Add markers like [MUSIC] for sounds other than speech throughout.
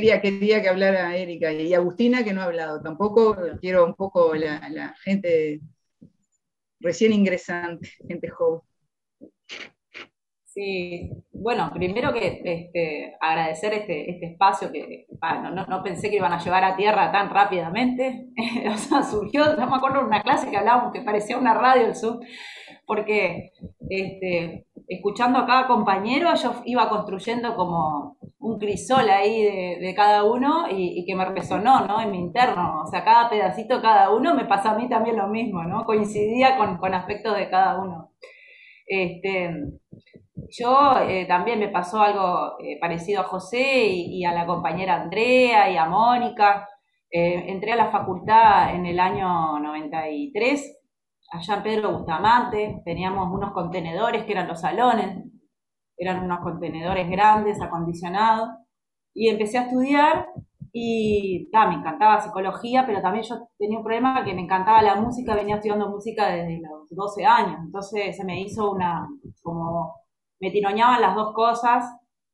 quería, quería que hablara Erika y Agustina que no ha hablado. Tampoco quiero un poco la, gente recién ingresante, gente joven. Sí, bueno, primero que este, agradecer este, este espacio que no, pensé que iban a llevar a tierra tan rápidamente. [LAUGHS] o sea, surgió, no me acuerdo, una clase que hablábamos que parecía una radio el Zoom, porque este, escuchando a cada compañero yo iba construyendo como un crisol ahí de, cada uno y, que me resonó, ¿no? En mi interno. O sea, cada pedacito, cada uno me pasa a mí también lo mismo, ¿no? Coincidía con, aspectos de cada uno. Este, yo eh, también me pasó algo eh, parecido a José y, a la compañera Andrea y a Mónica. Eh, entré a la facultad en el año 93, allá en Pedro Bustamante, teníamos unos contenedores que eran los salones, eran unos contenedores grandes, acondicionados, y empecé a estudiar y me encantaba psicología, pero también yo tenía un problema que me encantaba la música, venía estudiando música desde los 12 años, entonces se me hizo una, como me tiroñaban las dos cosas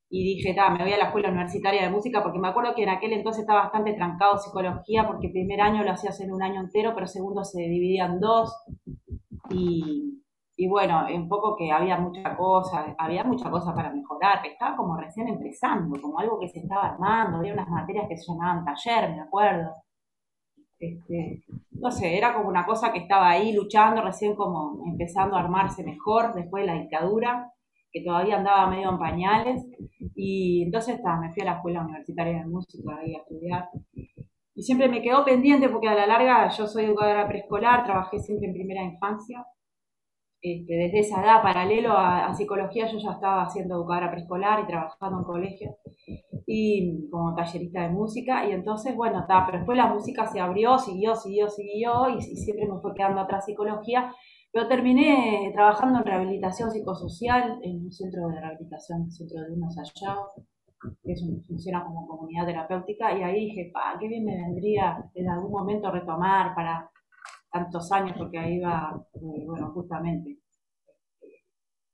y dije, ta, me voy a la escuela universitaria de música porque me acuerdo que en aquel entonces estaba bastante trancado psicología porque primer año lo hacías en un año entero, pero segundo se dividía en dos y, y bueno, un poco que había mucha cosa, había mucha cosa para mejorar, estaba como recién empezando, como algo que se estaba armando, había unas materias que se llamaban taller, me acuerdo. Este, no sé, era como una cosa que estaba ahí luchando, recién como empezando a armarse mejor después de la dictadura que todavía andaba medio en pañales. Y entonces me fui a la escuela universitaria de música ahí a estudiar. Y siempre me quedó pendiente porque a la larga yo soy educadora preescolar, trabajé siempre en primera infancia. Este, desde esa edad, paralelo a, psicología, yo ya estaba haciendo educadora preescolar y trabajando en colegio y como tallerista de música. Y entonces, bueno, está, pero después la música se abrió, siguió, siguió, siguió y, y siempre me fue quedando atrás psicología pero terminé trabajando en rehabilitación psicosocial en un centro de rehabilitación, el centro de unos allá, que es funciona como comunidad terapéutica, y ahí dije, pa, qué bien me vendría en algún momento retomar para tantos años, porque ahí va, eh, bueno, justamente, eh,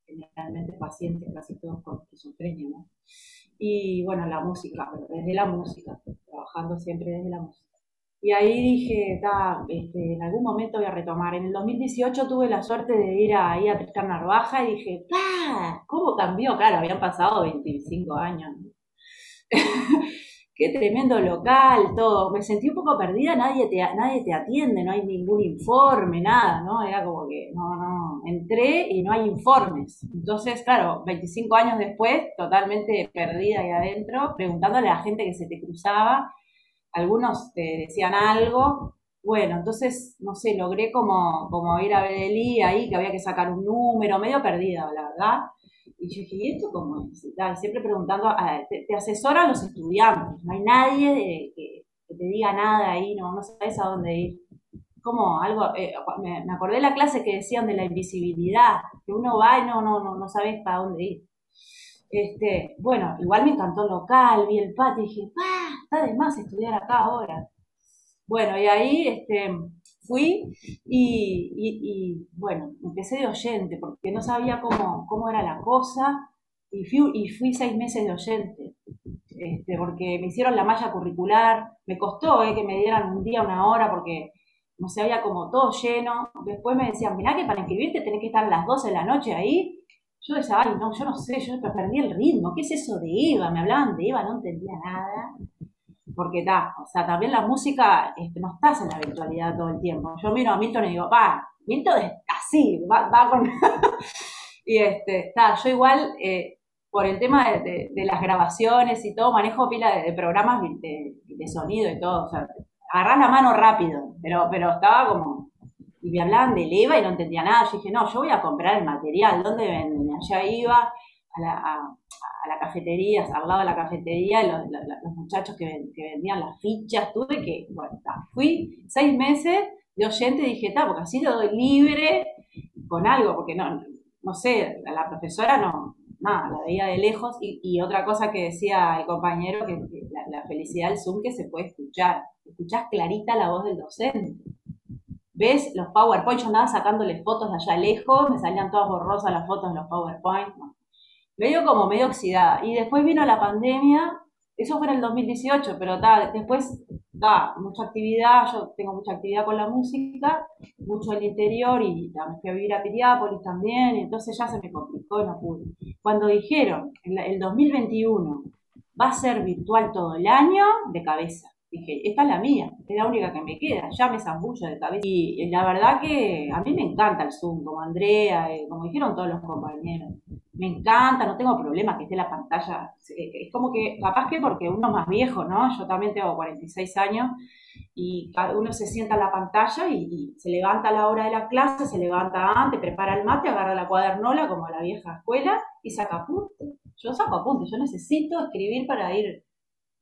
generalmente pacientes, casi todos con esquizofrenia, ¿no? Y bueno, la música, pero desde la música, trabajando siempre desde la música. Y ahí dije, este, en algún momento voy a retomar. En el 2018 tuve la suerte de ir ahí a Tristan Narvaja y dije, ¡pa! ¿Cómo cambió? Claro, habían pasado 25 años. [LAUGHS] Qué tremendo local, todo. Me sentí un poco perdida, nadie te, nadie te atiende, no hay ningún informe, nada, ¿no? Era como que, no, no, entré y no hay informes. Entonces, claro, 25 años después, totalmente perdida ahí adentro, preguntándole a la gente que se te cruzaba algunos te decían algo. Bueno, entonces, no sé, logré como, como ir a Bedelí ahí, que había que sacar un número, medio perdida, la verdad. Y yo dije, ¿y esto cómo es? siempre preguntando, te, asesoran los estudiantes, no hay nadie que, te diga nada ahí, no, no sabes a dónde ir. Como algo, eh, me, acordé de la clase que decían de la invisibilidad, que uno va y no, no, no, no sabes para dónde ir. Este, bueno, igual me encantó el local, vi el patio y dije, ¡pah! Está de más estudiar acá ahora. Bueno, y ahí este, fui y, bueno, empecé de oyente porque no sabía cómo, cómo era la cosa y fui, y fui seis meses de oyente. Este, porque me hicieron la malla curricular, me costó eh, que me dieran un día, una hora, porque no se había como todo lleno. Después me decían, mirá que para inscribirte tenés que estar a las 12 de la noche ahí yo decía, ay, no, yo no sé, yo perdí el ritmo. ¿Qué es eso de Eva? Me hablaban de Eva, no entendía nada. Porque está, o sea, también la música, este, no estás en la virtualidad todo el tiempo. Yo miro a Milton y digo, pa, Milton es así, va, va con. [LAUGHS] y este, está, yo igual, eh, por el tema de, las grabaciones y todo, manejo pila de, programas de, sonido y todo. O sea, agarrás la mano rápido, pero, pero estaba como y me hablaban de leva y no entendía nada. Yo dije, no, yo voy a comprar el material, ¿dónde venden? Allá iba a la, a, la cafetería, al lado de la cafetería, los, los, muchachos que, vendían las fichas, tuve que, bueno, fui seis meses de oyente y dije, está, porque así lo doy libre con algo, porque no, no sé, la, profesora no, nada, la veía de lejos. Y, otra cosa que decía el compañero, que, la, felicidad del Zoom que se puede escuchar, escuchás clarita la voz del docente ves los PowerPoint, yo andaba sacándole fotos de allá lejos, me salían todas borrosas las fotos de los PowerPoint, medio como medio oxidada. Y después vino la pandemia Eso fue en el 2018, pero ta, después, da mucha actividad, yo tengo mucha actividad con la música, mucho el interior y me fui a vivir a Piriápolis también, entonces ya se me complicó y no pude. Cuando dijeron, en el 2021, va a ser virtual todo el año, de cabeza. Dije, esta es la mía, es la única que me queda, ya me zambullo de cabeza. Y la verdad que a mí me encanta el Zoom, como Andrea, eh, como dijeron todos los compañeros. Me encanta, no tengo problema que esté la pantalla. Es como que, capaz que porque uno es más viejo, ¿no? Yo también tengo 46 años y uno se sienta en la pantalla y, se levanta a la hora de la clase, se levanta antes, prepara el mate, agarra la cuadernola como a la vieja escuela y saca apuntes. Yo saco apuntes, yo necesito escribir para ir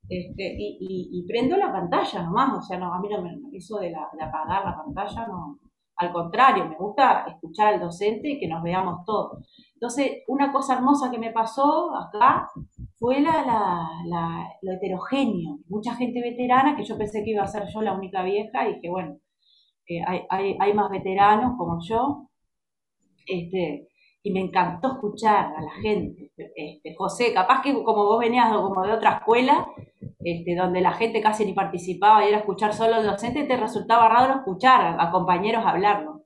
este, y, prendo la pantalla nomás, o sea, no, a mí no me, eso de, apagar la pantalla, no, al contrario, me gusta escuchar al docente y que nos veamos todos. Entonces, una cosa hermosa que me pasó acá fue la, lo heterogéneo, mucha gente veterana, que yo pensé que iba a ser yo la única vieja, y que bueno, eh, hay, hay, más veteranos como yo, este, y me encantó escuchar a la gente. Este, José, capaz que como vos venías como de otra escuela, este, donde la gente casi ni participaba y era escuchar solo al docente, te resultaba raro escuchar a, compañeros hablarlo.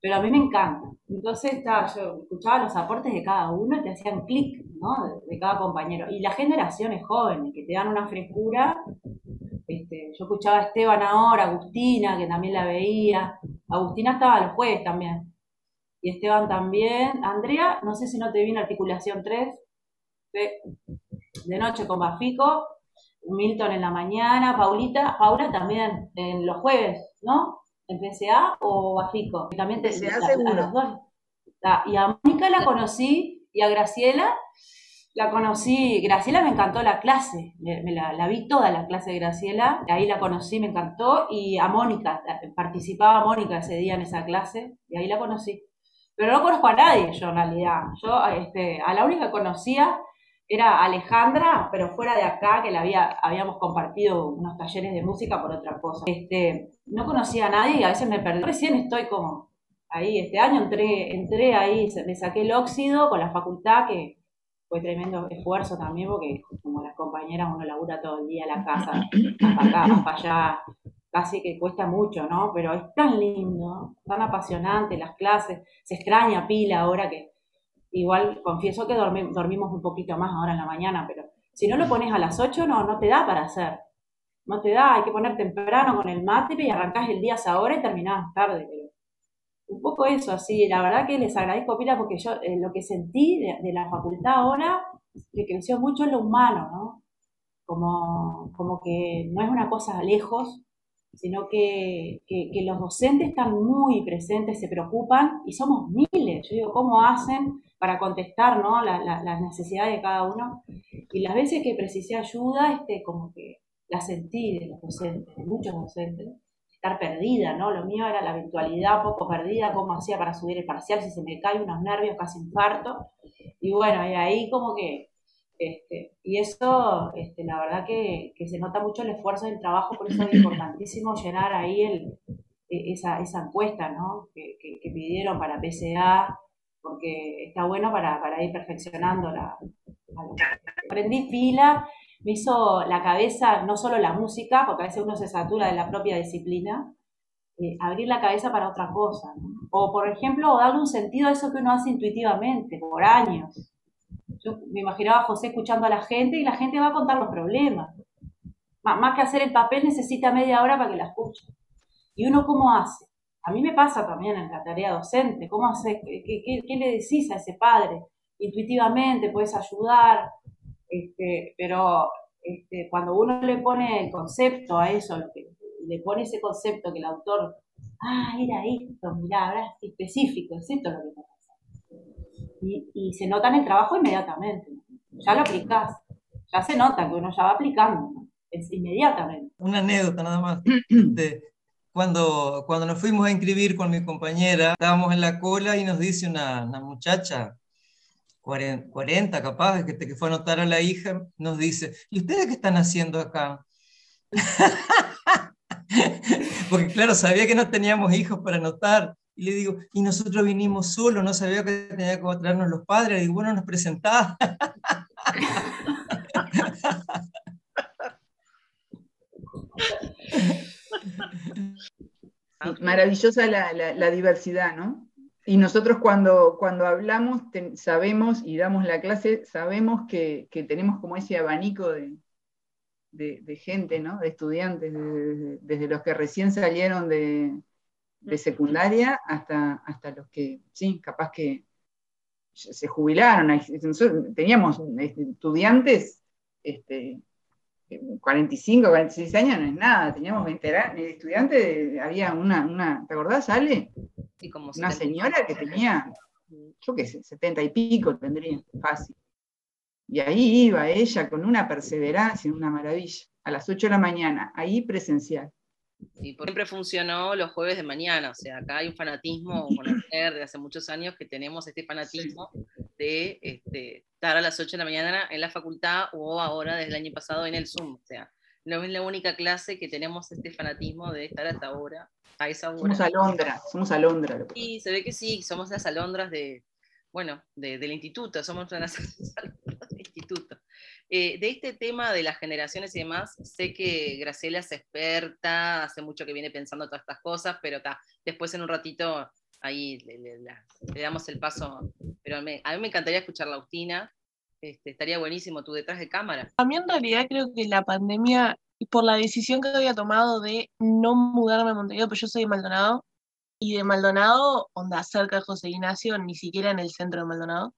Pero a mí me encanta. Entonces yo escuchaba los aportes de cada uno y te hacían clic ¿no? de, cada compañero. Y las generaciones jóvenes que te dan una frescura. Este, yo escuchaba a Esteban ahora, Agustina, que también la veía. Agustina estaba los jueves también. Y Esteban también. Andrea, no sé si no te vi en articulación 3. De, de noche con Bafico Milton en la mañana, Paulita, Paula también en los jueves, ¿no? ¿En PCA o Bafico? También te, PCA seguro. y a Mónica la conocí y a Graciela la conocí, Graciela me encantó la clase, me, la, vi toda la clase de Graciela, ahí la conocí, me encantó, y a Mónica, participaba Mónica ese día en esa clase, y ahí la conocí. Pero no conozco a nadie yo en realidad, yo este, a la única que conocía era Alejandra, pero fuera de acá, que la había, habíamos compartido unos talleres de música por otra cosa. Este, no conocía a nadie y a veces me perdí. Recién estoy como ahí, este año entré, entré ahí, me saqué el óxido con la facultad, que fue tremendo esfuerzo también, porque como las compañeras uno labura todo el día en la casa, [CLEARS THROAT] hasta acá, allá, casi que cuesta mucho, ¿no? Pero es tan lindo, tan apasionante las clases, se extraña pila ahora que Igual confieso que dormimos un poquito más ahora en la mañana, pero si no lo pones a las 8 no, no te da para hacer. No te da, hay que poner temprano con el mate y arrancás el día a esa y terminás tarde. Un poco eso, así. La verdad que les agradezco, Pila, porque yo eh, lo que sentí de, la facultad ahora, que creció mucho en lo humano, ¿no? Como, como que no es una cosa lejos, sino que, que, los docentes están muy presentes, se preocupan y somos miles. Yo digo, ¿cómo hacen para contestar ¿no? las necesidades de cada uno. Y las veces que precisé ayuda, este, como que la sentí de los docentes, de muchos docentes, estar perdida, ¿no? Lo mío era la virtualidad, poco perdida, cómo hacía para subir el parcial, si se me caen unos nervios, casi infarto. Y bueno, y ahí como que, este, y eso, este, la verdad que, se nota mucho el esfuerzo del trabajo, por eso es importantísimo llenar ahí e, esa, encuesta. Que, pidieron para PCA, porque está bueno para, ir perfeccionando la, Aprendí fila, me hizo la cabeza, no solo la música, porque a veces uno se satura de la propia disciplina, eh, abrir la cabeza para otra cosa. O, por ejemplo, darle un sentido a eso que uno hace intuitivamente, por años. Yo me imaginaba a José escuchando a la gente y la gente va a contar los problemas. más que hacer el papel necesita media hora para que la escuche. ¿Y uno cómo hace? A mí me pasa también en la tarea docente, ¿cómo hace, qué, le decís a ese padre? Intuitivamente puedes ayudar, este, pero este, cuando uno le pone el concepto a eso, le pone ese concepto que el autor, ah, era esto, mirá, ahora es específico, es esto lo que pasando. Y, y se nota en el trabajo inmediatamente, ya lo aplicás, ya se nota que uno ya va aplicando, es inmediatamente. Una anécdota nada más. De, [CLEARS THROAT] cuando, cuando nos fuimos a inscribir con mi compañera, estábamos en la cola y nos dice una, una muchacha, 40, capaz, que, que fue a anotar a la hija, nos dice, ¿y ustedes qué están haciendo acá? [LAUGHS] Porque claro, sabía que no teníamos hijos para anotar. Y le digo, y nosotros vinimos solos, no sabía que tenía que traernos los padres. Y bueno, nos presentaba. [LAUGHS] maravillosa la, diversidad, ¿no? Y nosotros cuando, cuando hablamos, sabemos y damos la clase, sabemos que, tenemos como ese abanico de, gente, ¿no? De estudiantes, desde los que recién salieron de, secundaria hasta, hasta los que, sí, capaz que se jubilaron. teníamos este, estudiantes este, 45, 46 años no es nada, teníamos 20 estudiantes, había una, una, ¿te acordás, Ale? una señora que tenía, yo qué sé, 70 y pico tendría, fácil. Y ahí iba ella con una perseverancia, una maravilla, a las 8 de la mañana, ahí presencial. Y siempre funcionó los jueves de mañana, o sea, acá hay un fanatismo con el de hace muchos años que tenemos este fanatismo de este, estar a las 8 de la mañana en la facultad o ahora desde el año pasado en el Zoom, o sea, no es la única clase que tenemos este fanatismo de estar hasta ahora, a esa hora. Somos alondra, somos alondra. Y se ve que sí, somos las alondras de, bueno, del instituto, somos las [LAUGHS] alondras del instituto. Eh, de este tema de las generaciones y demás, sé que Graciela es experta, hace mucho que viene pensando todas estas cosas, pero después en un ratito ahí le, damos el paso. Pero a mí me encantaría escuchar a este, estaría buenísimo tú detrás de cámara. A mí en realidad creo que la pandemia, por la decisión que había tomado de no mudarme a Montevideo, pues yo soy de Maldonado, y de Maldonado, onda cerca de José Ignacio, ni siquiera en el centro de Maldonado,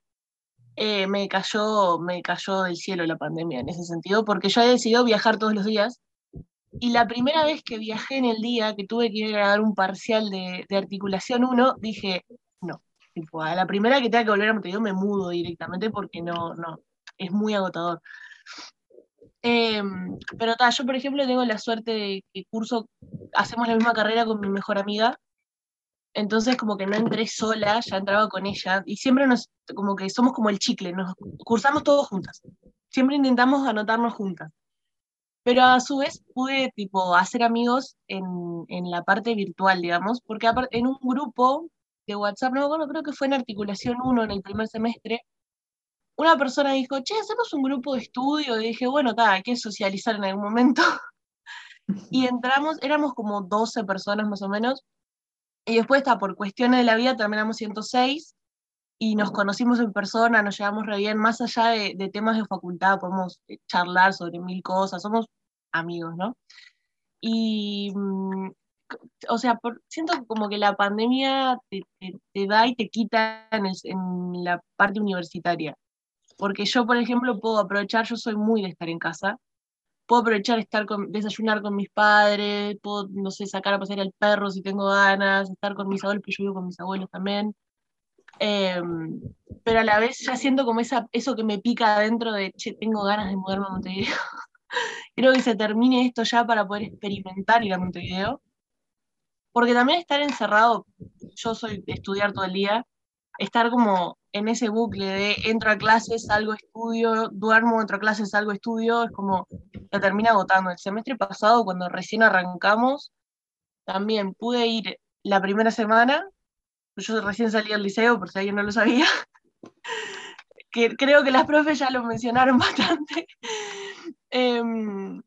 eh, me, cayó, me cayó del cielo la pandemia en ese sentido, porque yo he decidido viajar todos los días. Y la primera vez que viajé en el día, que tuve que ir a dar un parcial de, articulación 1, dije, no, tipo, a la primera que tenga que volver a Montevideo me mudo directamente porque no, no, es muy agotador. Em, pero ta, yo por ejemplo tengo la suerte de que curso, hacemos la misma carrera con mi mejor amiga, entonces como que no entré sola, ya entraba con ella, y siempre nos, como que somos como el chicle, nos cursamos todos juntas. Siempre intentamos anotarnos juntas. Pero a su vez pude tipo hacer amigos en, en la parte virtual, digamos, porque en un grupo de WhatsApp, no bueno, creo que fue en articulación 1 en el primer semestre, una persona dijo, che, hacemos un grupo de estudio, y dije, bueno, está, hay que socializar en algún momento. [LAUGHS] y entramos, éramos como 12 personas más o menos, y después está, por cuestiones de la vida terminamos 106 y nos conocimos en persona, nos llevamos re bien, más allá de, temas de facultad, podemos eh, charlar sobre mil cosas, somos amigos, ¿no? Y, mm, o sea, siento como que la pandemia te, da y te quita en, en la parte universitaria. Porque yo, por ejemplo, puedo aprovechar, yo soy muy de estar en casa, puedo aprovechar estar con, desayunar con mis padres, puedo, no sé, sacar a pasear al perro si tengo ganas, estar con mis abuelos, porque yo vivo con mis abuelos también. Em, pero a la vez ya siento como esa, eso que me pica adentro de, che, tengo ganas de mudarme a Montevideo. [LAUGHS] Creo que se termine esto ya para poder experimentar ir a Montevideo. Porque también estar encerrado, yo soy de estudiar todo el día, estar como en ese bucle de entro a clases, salgo estudio, duermo, entro a clases, salgo estudio, es como, te termina agotando. El semestre pasado, cuando recién arrancamos, también pude ir la primera semana, yo recién salí del liceo, por si alguien no lo sabía, [LAUGHS] que creo que las profes ya lo mencionaron [LAUGHS] bastante. Em,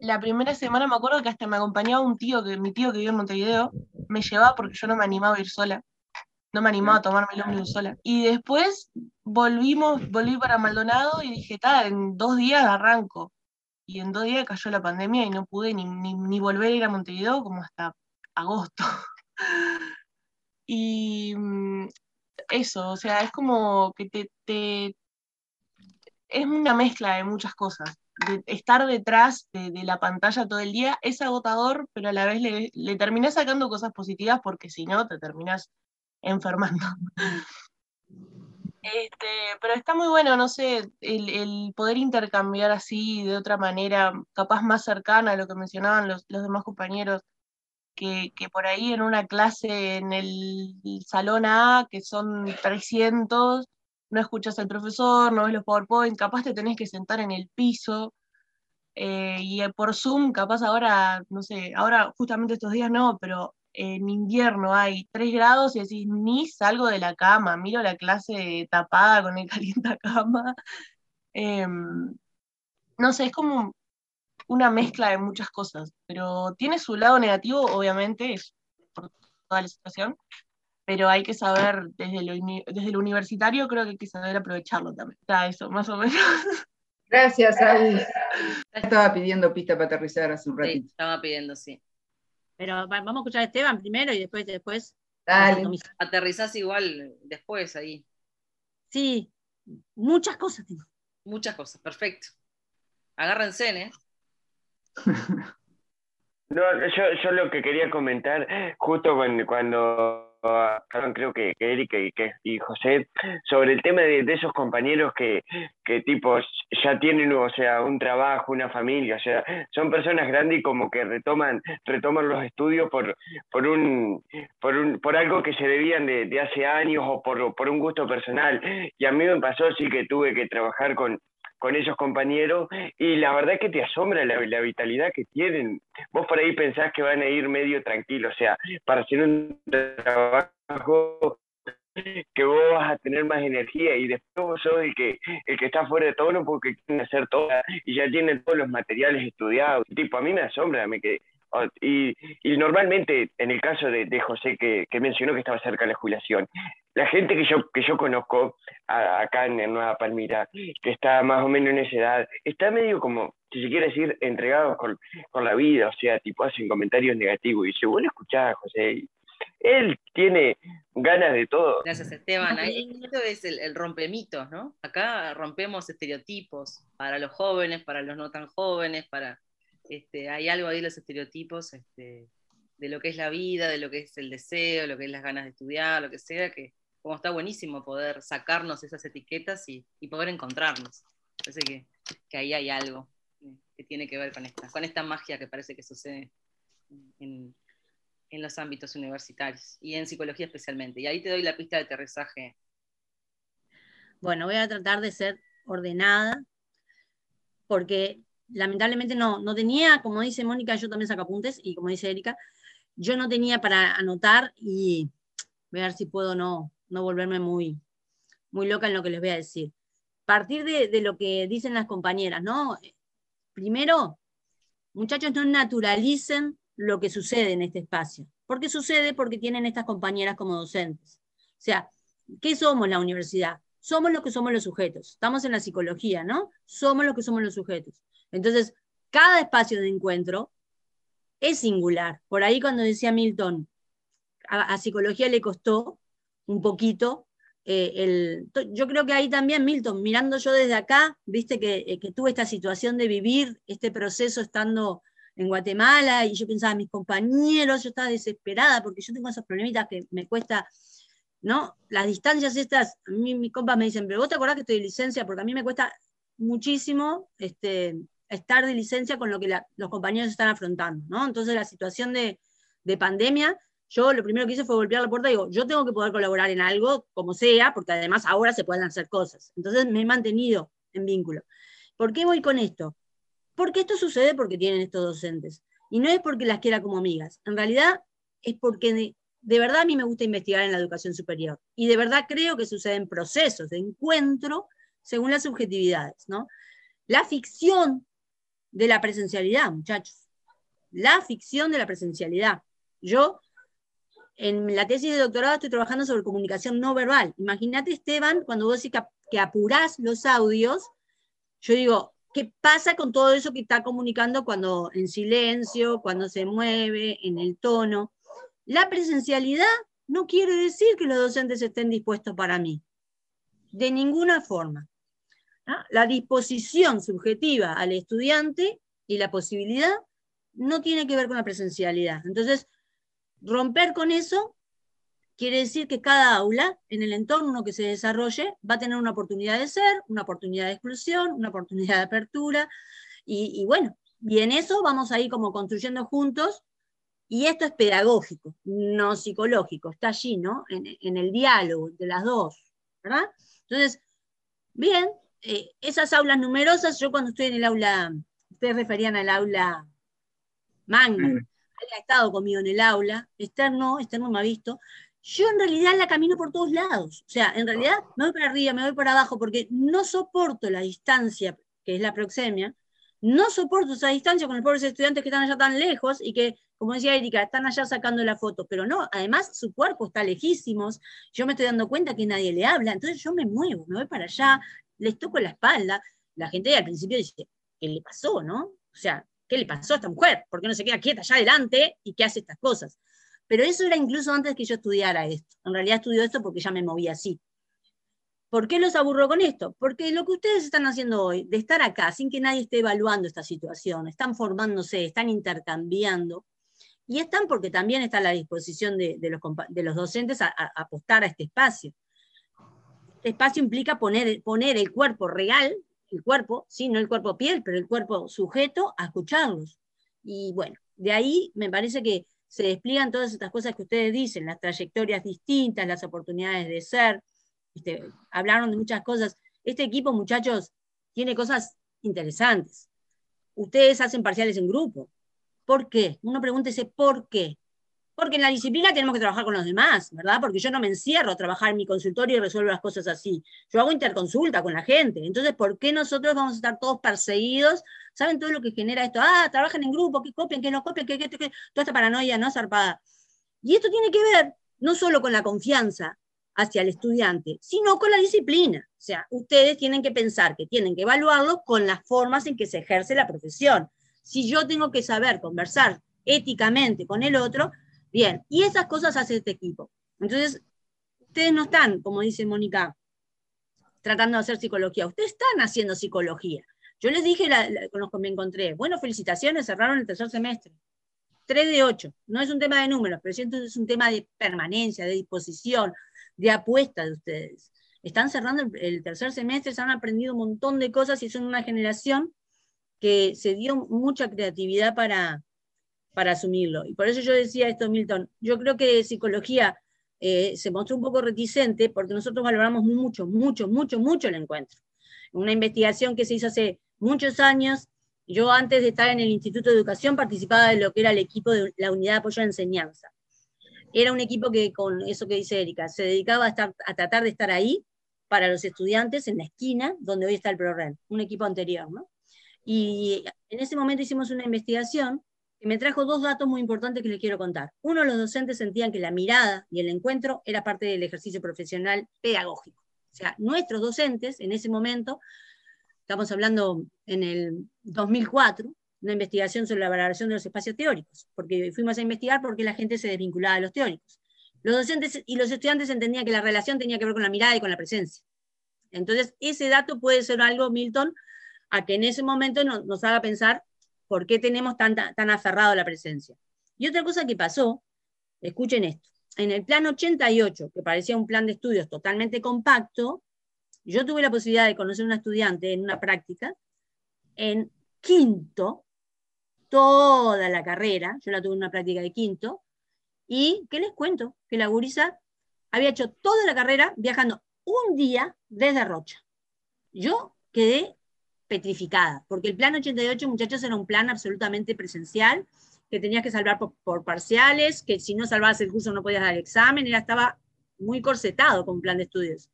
la primera semana me acuerdo que hasta me acompañaba un tío, que mi tío que vive en Montevideo, me llevaba porque yo no me animaba a ir sola no me animaba a tomarme el ómnibus sola. Y después volvimos, volví para Maldonado y dije, tal, en dos días arranco. Y en dos días cayó la pandemia y no pude ni, ni, volver a ir a Montevideo como hasta agosto. [LAUGHS] y mm, eso, o sea, es como que te, te, es una mezcla de muchas cosas. De estar detrás de, la pantalla todo el día es agotador, pero a la vez le, le terminás sacando cosas positivas porque si no te terminas enfermando. Este, pero está muy bueno, no sé, el, poder intercambiar así de otra manera, capaz más cercana a lo que mencionaban los, demás compañeros, que, por ahí en una clase en el salón A, que son 300, no escuchas al profesor, no ves los PowerPoint, capaz te tenés que sentar en el piso, eh, y por Zoom, capaz ahora, no sé, ahora justamente estos días no, pero en invierno hay 3 grados y decís, ni salgo de la cama, miro la clase tapada con el [LAUGHS] calientacama. Eh, no sé, es como una mezcla de muchas cosas, pero tiene su lado negativo, obviamente, es por toda la situación, pero hay que saber, desde lo, desde el universitario, creo que hay que saber aprovecharlo también. Está eso, más o menos. Gracias, Agus. [LAUGHS] Estaba pidiendo pista para aterrizar hace un ratito. Sí, estaba pidiendo, sí. Pero vamos a escuchar a Esteban primero y después, después. Dale. Aterrizás igual después ahí. Sí, muchas cosas tengo. Muchas cosas, perfecto. Agárrense, ¿eh? [LAUGHS] No, yo, yo lo que quería comentar, justo cuando, cuando creo que, que Erika y, que, y José, sobre el tema de, esos compañeros que, que tipos ya tienen, o sea, un trabajo, una familia, o sea, son personas grandes y como que retoman, retoman los estudios por, por un, por un, por algo que se debían de, de hace años o por, por un gusto personal. Y a mí me pasó sí que tuve que trabajar con, con esos compañeros y la verdad que te asombra la, la, vitalidad que tienen. Vos por ahí pensás que van a ir medio tranquilos, o sea, para hacer un trabajo que vos vas a tener más energía y después vos sos el que, el que está fuera de tono porque quieren hacer todo y ya tienen todos los materiales estudiados. Tipo, a mí me asombra, me que y, y, normalmente, en el caso de, de José, que, que, mencionó que estaba cerca de la jubilación, la gente que yo, que yo conozco acá en, Nueva Palmira, que está más o menos en esa edad, está medio como, si se quiere decir, entregados con, con la vida, o sea, tipo hacen comentarios negativos. Y se vuelve a escuchar, José, él tiene ganas de todo. Gracias, Esteban. esto es el, el rompemitos, ¿no? Acá rompemos estereotipos para los jóvenes, para los no tan jóvenes, para este, hay algo ahí los estereotipos este, de lo que es la vida, de lo que es el deseo, lo que es las ganas de estudiar, lo que sea, que como está buenísimo poder sacarnos esas etiquetas y, poder encontrarnos. Parece que, ahí hay algo que tiene que ver con esta, con esta magia que parece que sucede en, en los ámbitos universitarios y en psicología especialmente. Y ahí te doy la pista de aterrizaje. Bueno, voy a tratar de ser ordenada, porque lamentablemente no, no tenía, como dice Mónica, yo también saco apuntes, y como dice Erika, yo no tenía para anotar y voy ver si puedo no, no volverme muy, muy loca en lo que les voy a decir. Partir de, lo que dicen las compañeras, ¿no? Primero, muchachos, no naturalicen lo que sucede en este espacio. ¿Por qué sucede? Porque tienen estas compañeras como docentes. O sea, ¿qué somos la universidad? Somos lo que somos los sujetos. Estamos en la psicología, ¿no? Somos lo que somos los sujetos. Entonces, cada espacio de encuentro es singular. Por ahí cuando decía Milton, a, psicología le costó un poquito. Eh, el, yo creo que ahí también, Milton, mirando yo desde acá, viste eh, que, tuve esta situación de vivir este proceso estando en Guatemala y yo pensaba, mis compañeros, yo estaba desesperada porque yo tengo esos problemitas que me cuesta, ¿no? Las distancias estas, a mí mis compas me dicen, pero vos te acordás que estoy de licencia, porque a mí me cuesta muchísimo este, estar de licencia con lo que los compañeros están afrontando, ¿no? Entonces la situación de, pandemia, yo lo primero que hice fue golpear la puerta y digo, yo tengo que poder colaborar en algo, como sea, porque además ahora se pueden hacer cosas. Entonces me he mantenido en vínculo. ¿Por qué voy con esto? Porque esto sucede porque tienen estos docentes. Y no es porque las quiera como amigas. En realidad es porque de, verdad a mí me gusta investigar en la educación superior. Y de verdad creo que suceden procesos de encuentro según las subjetividades, ¿no? La ficción de la presencialidad, muchachos. La ficción de la presencialidad. Yo, en la tesis de doctorado, estoy trabajando sobre comunicación no verbal. Imagínate, Esteban, cuando vos decís que, apurás los audios, yo digo, ¿qué pasa con todo eso que está comunicando cuando en silencio, cuando se mueve, en el tono? La presencialidad no quiere decir que los docentes estén dispuestos para mí. De ninguna forma la disposición subjetiva al estudiante y la posibilidad no tiene que ver con la presencialidad. Entonces, romper con eso quiere decir que cada aula, en el entorno que se desarrolle, va a tener una oportunidad de ser, una oportunidad de exclusión, una oportunidad de apertura, y, bueno, y en eso vamos a ir como construyendo juntos, y esto es pedagógico, no psicológico, está allí, ¿no? En, en el diálogo de las dos, ¿verdad? Entonces, bien, eh, esas aulas numerosas, yo cuando estoy en el aula, ustedes referían al aula magna, mm. ha estado conmigo en el aula, Esther no, Esther no me ha visto, yo en realidad la camino por todos lados, o sea, en realidad me voy para arriba, me voy para abajo, porque no soporto la distancia, que es la proxemia, no soporto esa distancia con los pobres estudiantes que están allá tan lejos y que, como decía Erika, están allá sacando la foto, pero no, además su cuerpo está lejísimos, yo me estoy dando cuenta que nadie le habla, entonces yo me muevo, me voy para allá, les toco la espalda, la gente al principio dice, ¿qué le pasó, no? O sea, ¿qué le pasó a esta mujer? ¿Por qué no se queda quieta allá adelante y qué hace estas cosas? Pero eso era incluso antes que yo estudiara esto. En realidad estudió esto porque ya me movía así. ¿Por qué los aburro con esto? Porque lo que ustedes están haciendo hoy, de estar acá sin que nadie esté evaluando esta situación, están formándose, están intercambiando, y están porque también está a la disposición de, los, docentes a, apostar a este espacio. Este espacio implica poner, poner el cuerpo real, el cuerpo, sí, no el cuerpo piel, pero el cuerpo sujeto a escucharlos. Y bueno, de ahí me parece que se despliegan todas estas cosas que ustedes dicen, las trayectorias distintas, las oportunidades de ser, hablaron de muchas cosas. Este equipo, muchachos, tiene cosas interesantes. Ustedes hacen parciales en grupo. ¿Por qué? Uno pregúntese por qué. Porque en la disciplina tenemos que trabajar con los demás, ¿verdad? Porque yo no me encierro a trabajar en mi consultorio y resuelvo las cosas así. Yo hago interconsulta con la gente. Entonces, ¿por qué nosotros vamos a estar todos perseguidos? ¿Saben todo lo que genera esto? Ah, trabajan en grupo, que copian, que no copian, que, que, que, toda esta paranoia, ¿no? Zarpada. Y esto tiene que ver no solo con la confianza, hacia el estudiante, sino con la disciplina. O sea, ustedes tienen que pensar que tienen que evaluarlo con las formas en que se ejerce la profesión. Si yo tengo que saber conversar éticamente con el otro, bien, y esas cosas hace este equipo. Entonces, ustedes no están, como dice Mónica, tratando de hacer psicología, ustedes están haciendo psicología. Yo les dije con los que me encontré, bueno, felicitaciones, cerraron el tercer semestre. 3 de 8. No es un tema de números, pero es un tema de permanencia, de disposición, de apuesta de ustedes. Están cerrando el, tercer semestre, se han aprendido un montón de cosas y son una generación que se dio mucha creatividad para, para asumirlo. Y por eso yo decía esto, Milton, yo creo que psicología eh, se mostró un poco reticente porque nosotros valoramos mucho, mucho, mucho, mucho el encuentro. Una investigación que se hizo hace muchos años, yo antes de estar en el Instituto de Educación participaba de lo que era el equipo de la Unidad de Apoyo a la Enseñanza era un equipo que, con eso que dice Erika, se dedicaba a, estar, a tratar de estar ahí para los estudiantes en la esquina donde hoy está el ProRen, un equipo anterior. ¿no? Y en ese momento hicimos una investigación que me trajo dos datos muy importantes que les quiero contar. Uno, los docentes sentían que la mirada y el encuentro era parte del ejercicio profesional pedagógico. O sea, nuestros docentes en ese momento, estamos hablando en el 2004, una investigación sobre la valoración de los espacios teóricos, porque fuimos a investigar por qué la gente se desvinculaba de los teóricos. Los docentes y los estudiantes entendían que la relación tenía que ver con la mirada y con la presencia. Entonces, ese dato puede ser algo, Milton, a que en ese momento nos, haga pensar por qué tenemos tan, tan aferrado a la presencia. Y otra cosa que pasó, escuchen esto, en el plan 88, que parecía un plan de estudios totalmente compacto, yo tuve la posibilidad de conocer a una estudiante en una práctica, en quinto, toda la carrera, yo la tuve en una práctica de quinto, y ¿qué les cuento? Que la gurisa había hecho toda la carrera viajando un día desde Rocha. Yo quedé petrificada, porque el plan 88, muchachos, era un plan absolutamente presencial, que tenías que salvar por, parciales, que si no salvabas el curso no podías dar el examen, era, estaba muy corsetado con plan de estudios.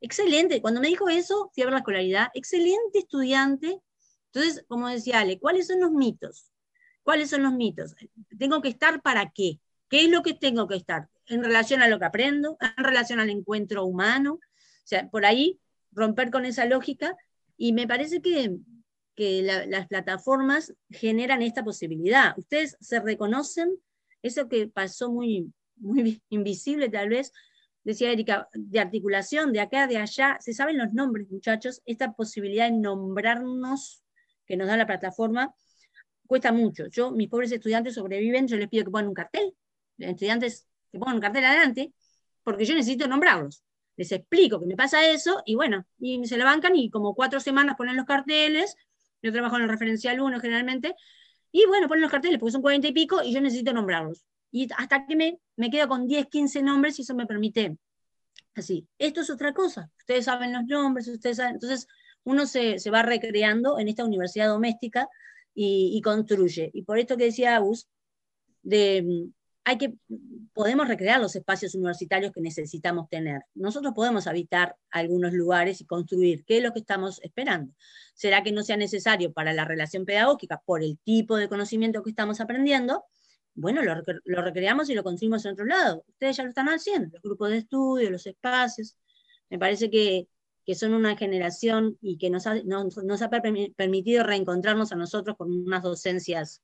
Excelente, cuando me dijo eso, fui a la escolaridad, excelente estudiante, entonces, como decía Ale, ¿cuáles son los mitos? ¿Cuáles son los mitos? ¿Tengo que estar para qué? ¿Qué es lo que tengo que estar? En relación a lo que aprendo, en relación al encuentro humano. O sea, por ahí romper con esa lógica. Y me parece que, las plataformas generan esta posibilidad. Ustedes se reconocen eso que pasó muy, muy invisible tal vez, decía Erika, de articulación, de acá, de allá, se saben los nombres, muchachos, esta posibilidad de nombrarnos que nos da la plataforma, cuesta mucho. Yo, mis pobres estudiantes sobreviven, yo les pido que pongan un cartel, estudiantes que pongan un cartel adelante, porque yo necesito nombrarlos. Les explico que me pasa eso, y bueno, y se la bancan, y como cuatro semanas ponen los carteles, yo trabajo en el referencial 1 generalmente, y bueno, ponen los carteles, porque son cuarenta y pico, y yo necesito nombrarlos. Y hasta que me, me quedo con 10, 15 nombres, y eso me permite así. Esto es otra cosa. Ustedes saben los nombres, ustedes saben. Entonces, uno se, va recreando en esta universidad doméstica y, construye. Y por esto que decía Agus, de, hay que, podemos recrear los espacios universitarios que necesitamos tener. Nosotros podemos habitar algunos lugares y construir. ¿Qué es lo que estamos esperando? ¿Será que no sea necesario para la relación pedagógica por el tipo de conocimiento que estamos aprendiendo? Bueno, lo, recreamos y lo construimos en otro lado. Ustedes ya lo están haciendo, los grupos de estudio, los espacios. Me parece que, son una generación y que nos ha, permitido reencontrarnos a nosotros con unas docencias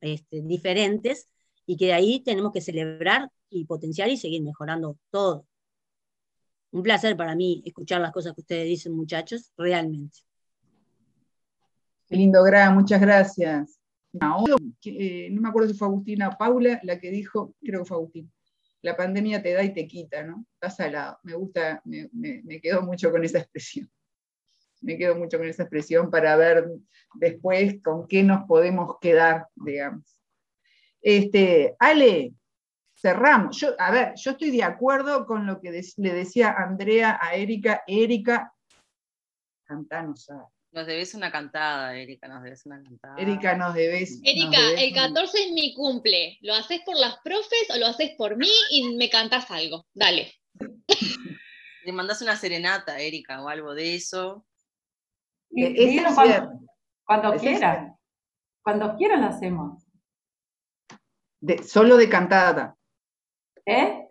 este, diferentes y que de ahí tenemos que celebrar y potenciar y seguir mejorando todo. Un placer para mí escuchar las cosas que ustedes dicen, muchachos, realmente. Qué lindo, Gra, muchas gracias. Eh, no, me acuerdo si fue Agustina o Paula la que dijo, creo que fue Agustina, la pandemia te da y te quita, ¿no? Estás al lado. Me gusta, me, me quedo mucho con esa expresión. Me quedo mucho con esa expresión para ver después con qué nos podemos quedar, digamos. Este, Ale, cerramos. Yo, a ver, yo estoy de acuerdo con lo que le decía Andrea a Erika. Erika, cantanos Nos debes una cantada, Erika, nos debes una cantada. Erika, nos debes. Erika, el 14 es mi cumple. ¿Lo haces por las profes o lo haces por mí y me cantas algo? Dale. [LAUGHS] Le mandas una serenata, Erika, o algo de eso. cuando, quieran. Cuando quieran lo hacemos solo de cantada. ¿Eh?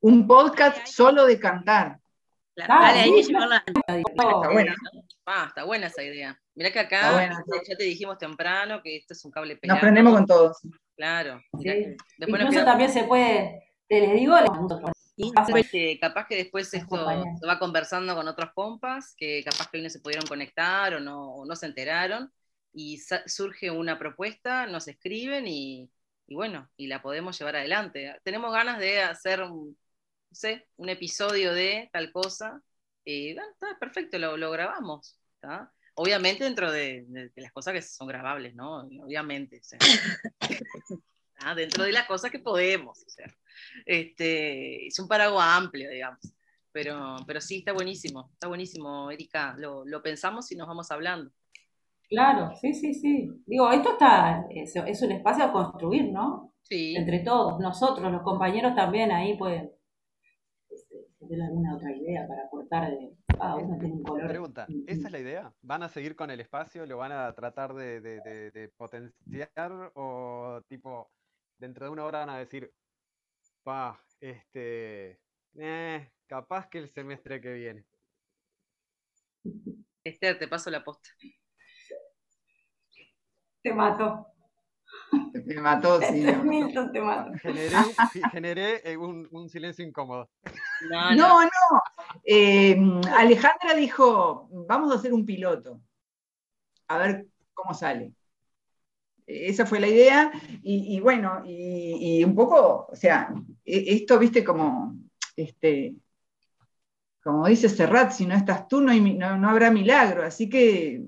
Un podcast solo de cantar. Vale, hay que llevarla. Está buena. Ah, está buena esa idea. Mira que acá ya te dijimos temprano que esto es un cable pegado. Nos prendemos con todos. Claro. Incluso también se puede, te les digo, capaz que después esto se va conversando con otros compas que capaz que hoy no se pudieron conectar o no, o no se enteraron y surge una propuesta, nos escriben y, y bueno, y la podemos llevar adelante. Tenemos ganas de hacer un, no sé, un episodio de tal cosa, y está perfecto, lo, lo grabamos. Obviamente dentro de, las cosas que son grabables, ¿no? Obviamente. [COUGHS] dentro de las cosas que podemos. O sea, este, es un paraguas amplio, digamos. Pero, pero sí, está buenísimo, está buenísimo, Erika. Lo, lo pensamos y nos vamos hablando. Claro, sí, sí, sí. Digo, esto está, es, un espacio a construir, ¿no? Sí. Entre todos, nosotros, los compañeros también ahí pueden este, tener alguna otra idea para aportar de cada uno tiene un color. Pregunta, ¿esa es la idea? ¿Van a seguir con el espacio? ¿Lo van a tratar de, de, potenciar? ¿O tipo, dentro de una hora van a decir, pa, este, eh, capaz que el semestre que viene? Esther, te paso la posta. Te mato. Te mató, sí. Milton te mató. Generé, eh, un, silencio incómodo. No, no. Eh, Alejandra dijo, vamos a hacer un piloto. A ver cómo sale. Esa fue la idea. Y, bueno, y, un poco, o sea, e, esto, viste, como, este, como dice Serrat, si no estás tú, no, habrá milagro. Así que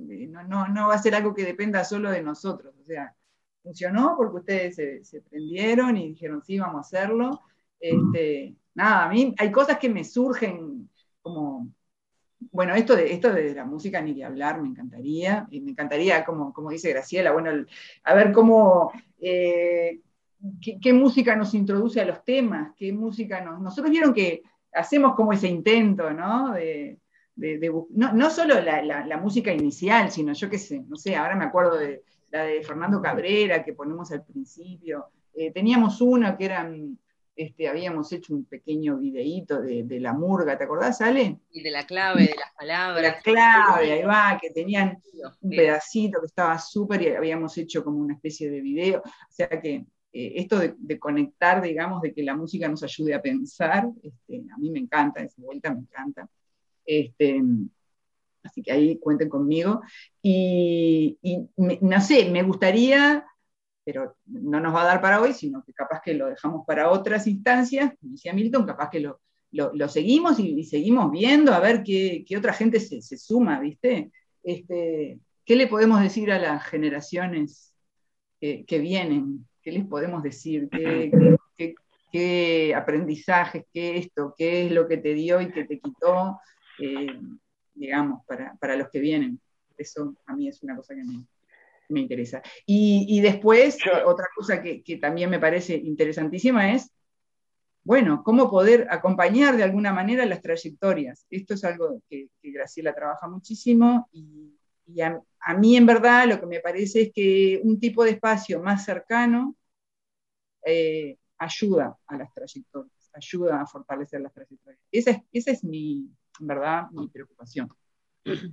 no, va a ser algo que dependa solo de nosotros. O sea, funcionó porque ustedes se, prendieron y dijeron, sí, vamos a hacerlo. Este, nada, a mí hay cosas que me surgen como, bueno, esto de, esto de la música ni de hablar, me encantaría, y me encantaría, como, como dice Graciela, bueno, a ver cómo, eh, qué, música nos introduce a los temas, qué música nos... Nosotros vieron que hacemos como ese intento, ¿no? De, no, solo la, música inicial, sino yo qué sé, no sé, ahora me acuerdo de la de Fernando Cabrera que ponemos al principio. Eh, teníamos una que eran, este, habíamos hecho un pequeño videíto de, la murga, ¿te acordás, Ale? Y de la clave, de las palabras. la clave, ahí va, que tenían un pedacito que estaba súper y habíamos hecho como una especie de video. O sea que eh, esto de, conectar, digamos, de que la música nos ayude a pensar, este, a mí me encanta, esa vuelta me encanta. Este, así que ahí cuenten conmigo. Y, no sé, me gustaría, pero no nos va a dar para hoy, sino que capaz que lo dejamos para otras instancias, como decía Milton, capaz que lo, seguimos y, seguimos viendo a ver qué, otra gente se, suma, ¿viste? Este, ¿Qué le podemos decir a las generaciones que, vienen? ¿Qué les podemos decir? ¿Qué, qué aprendizajes, qué esto, qué es lo que te dio y que te quitó? Eh, digamos, para, los que vienen. Eso a mí es una cosa que me, me interesa. Y, y después, eh, otra cosa que, que también me parece interesantísima es, bueno, cómo poder acompañar de alguna manera las trayectorias. Esto es algo que, que Graciela trabaja muchísimo y, y a, a mí en verdad lo que me parece es que un tipo de espacio más cercano eh, ayuda a las trayectorias, ayuda a fortalecer las trayectorias. Esa es, esa es mi, verdad, mi preocupación.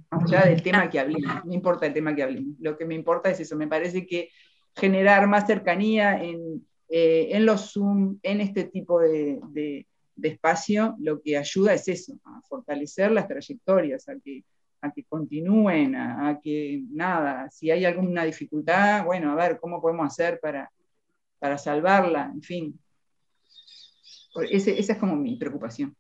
Más allá del tema que hablemos, no importa el tema que hablemos, lo que me importa es eso, me parece que generar más cercanía en, eh, en los Zoom, en este tipo de, de- de espacio, lo que ayuda es eso, a fortalecer las trayectorias, a que, a que continúen, a, a que nada, si hay alguna dificultad, bueno, a ver cómo podemos hacer para, para salvarla, en fin. Ese- esa es como mi preocupación.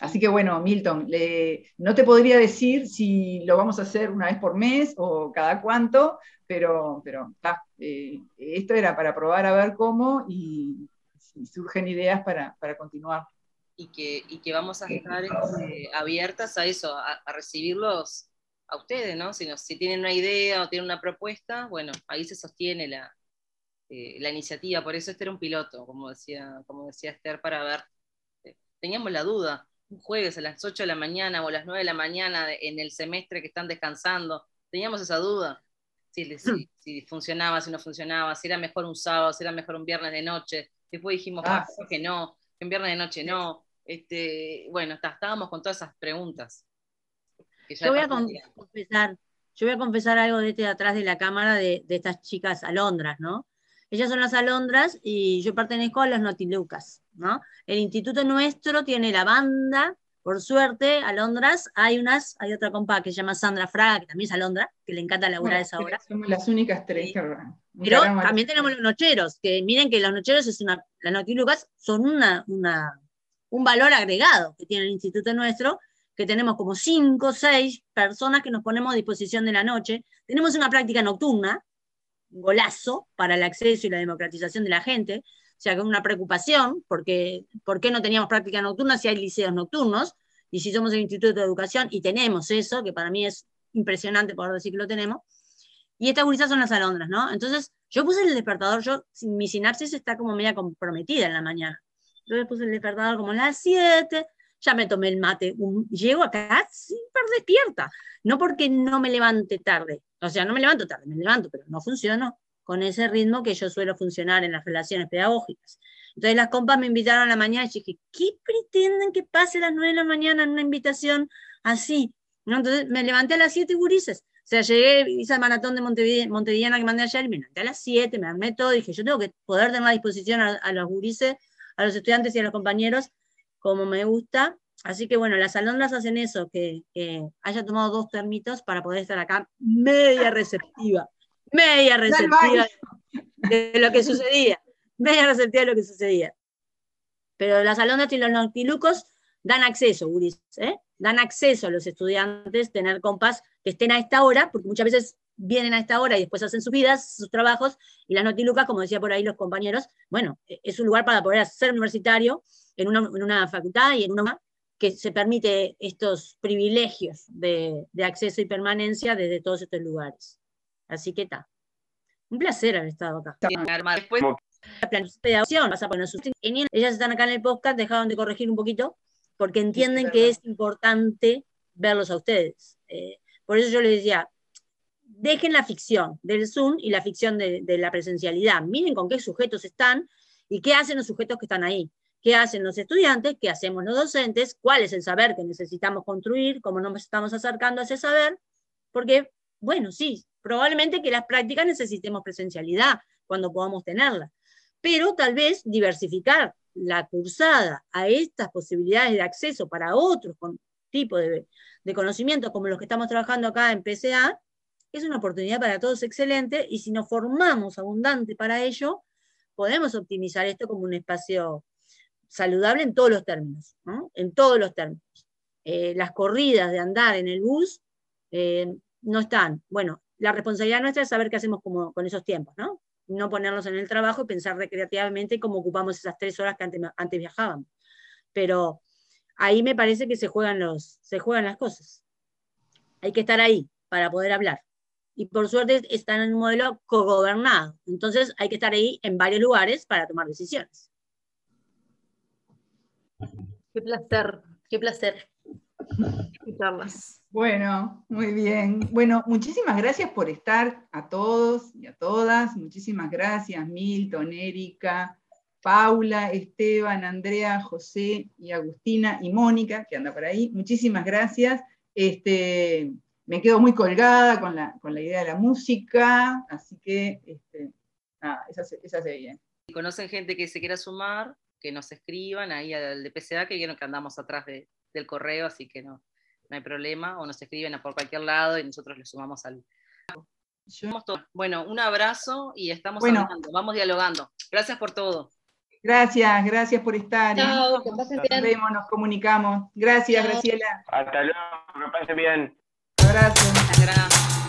Así que bueno, Milton, le- no te podría decir si lo vamos a hacer una vez por mes o cada cuánto, pero, pero eh, esto era para probar a ver cómo y si surgen ideas para, para continuar. y que, y que vamos a estar este, abiertas a eso, a, a recibirlos a ustedes, ¿no? Si, nos- si tienen una idea o tienen una propuesta, bueno, ahí se sostiene la, eh, la iniciativa. Por eso este era un piloto, como decía, como decía Esther, para ver. eh, teníamos la duda, un jueves a las 8 de la mañana o a las 9 de la mañana de- en el semestre que están descansando, teníamos esa duda. Si, si, si funcionaba, si no funcionaba, si era mejor un sábado, si era mejor un viernes de noche. Después dijimos, Ah, "Ah, creo que no, que en viernes de noche no. Este, bueno, está- estábamos con todas esas preguntas. que ya Yo voy a confesar, yo voy a confesar algo de este de atrás de la cámara de, de estas chicas alondras, ¿no? Ellas son las alondras y yo pertenezco a los notilucas, ¿no? El instituto nuestro tiene la banda, por suerte, alondras, hay unas, hay otra compa que se llama Sandra Fraga, que también es alondra, que le encanta laburar a esa hora. Somos las únicas tres que Pero también tenemos los nocheros, que miren que los nocheros es una, las notilucas son una, una, un valor agregado que tiene el instituto nuestro, que tenemos como cinco o seis personas que nos ponemos a disposición de la noche. Tenemos una práctica nocturna, golazo para el acceso y la democratización de la gente, o sea, es una preocupación, porque ¿por qué no teníamos práctica nocturna si hay liceos nocturnos? Y si somos el Instituto de Educación y tenemos eso, que para mí es impresionante poder decir que lo tenemos, y estas gurisas son las alondras, ¿no? Entonces, yo puse el despertador, yo, mi sinapsis está como media comprometida en la mañana. Le puse el despertador como a las 7, ya me tomé el mate, llego acá súper despierta. No porque no me levante tarde, o sea, no me levanto tarde, me levanto, pero no funciono con ese ritmo que yo suelo funcionar en las relaciones pedagógicas. Entonces las compas me invitaron a la mañana y dije, ¿qué pretenden que pase a las 9 de la mañana en una invitación así? ¿No? Entonces me levanté a las 7 gurises. O sea, llegué, hice el maratón de Montevideo, Montevideana que mandé ayer, me levanté a las 7, me armé todo, dije, yo tengo que poder tener a disposición a, a los gurises, a los estudiantes y a los compañeros como me gusta. Así que bueno, las alondras hacen eso, que, que haya tomado dos termitos para poder estar acá media [LAUGHS] receptiva, media receptiva de lo que sucedía, media receptiva de lo que sucedía. Pero las alondras y los noctilucos dan acceso, guris, ¿eh? dan acceso a los estudiantes, tener compas que estén a esta hora, porque muchas veces vienen a esta hora y después hacen sus vidas, sus trabajos, y las notilucas, como decía por ahí los compañeros, bueno, e- es un lugar para poder ser universitario en una, en una facultad y en una que se permite estos privilegios de, de acceso y permanencia desde todos estos lugares. Así que está. Un placer haber estado acá. Después, La planificación, vas a poner sus ellas están acá en el podcast, dejaron de corregir un poquito, porque entienden que es importante verlos a ustedes. Eh, por eso yo les decía, dejen la ficción del Zoom y la ficción de, la presencialidad. Miren con qué sujetos están y qué hacen los sujetos que están ahí. ¿Qué hacen los estudiantes? ¿Qué hacemos los docentes? ¿Cuál es el saber que necesitamos construir? ¿Cómo nos estamos acercando a ese saber? Porque, bueno, sí, probablemente que las prácticas necesitemos presencialidad cuando podamos tenerla, pero tal vez diversificar la cursada a estas posibilidades de acceso para otros tipos de, de conocimientos como los que estamos trabajando acá en PCA, es una oportunidad para todos excelente y si nos formamos abundante para ello, podemos optimizar esto como un espacio saludable en todos los términos, ¿no? En todos los términos. Eh, las corridas de andar en el bus eh, no están. Bueno, la responsabilidad nuestra es saber qué hacemos como, con esos tiempos, ¿no? No ponerlos en el trabajo y pensar recreativamente cómo ocupamos esas tres horas que antes, antes viajábamos. Pero ahí me parece que se juegan, los, se juegan las cosas. Hay que estar ahí para poder hablar. Y por suerte están en un modelo cogobernado. Entonces hay que estar ahí en varios lugares para tomar decisiones. Qué placer, qué placer escucharlas. Bueno, muy bien. Bueno, muchísimas gracias por estar a todos y a todas. Muchísimas gracias, Milton, Erika, Paula, Esteban, Andrea, José y Agustina y Mónica, que anda por ahí. Muchísimas gracias. Este, me quedo muy colgada con la, con la idea de la música, así que este, esa, esa se bien. Si conocen gente que se quiera sumar, que nos escriban ahí al de PCA, que vieron que andamos atrás del correo, así que no, no hay problema, o nos escriben por cualquier lado y nosotros le sumamos al... Bueno, un abrazo y estamos hablando, vamos dialogando. Gracias por todo. Gracias, gracias por estar. ¿eh? Chao, que pasen bien. Nos vemos, nos comunicamos. Gracias, Graciela. Hasta luego, que pasen bien. Abrazo. Gracias.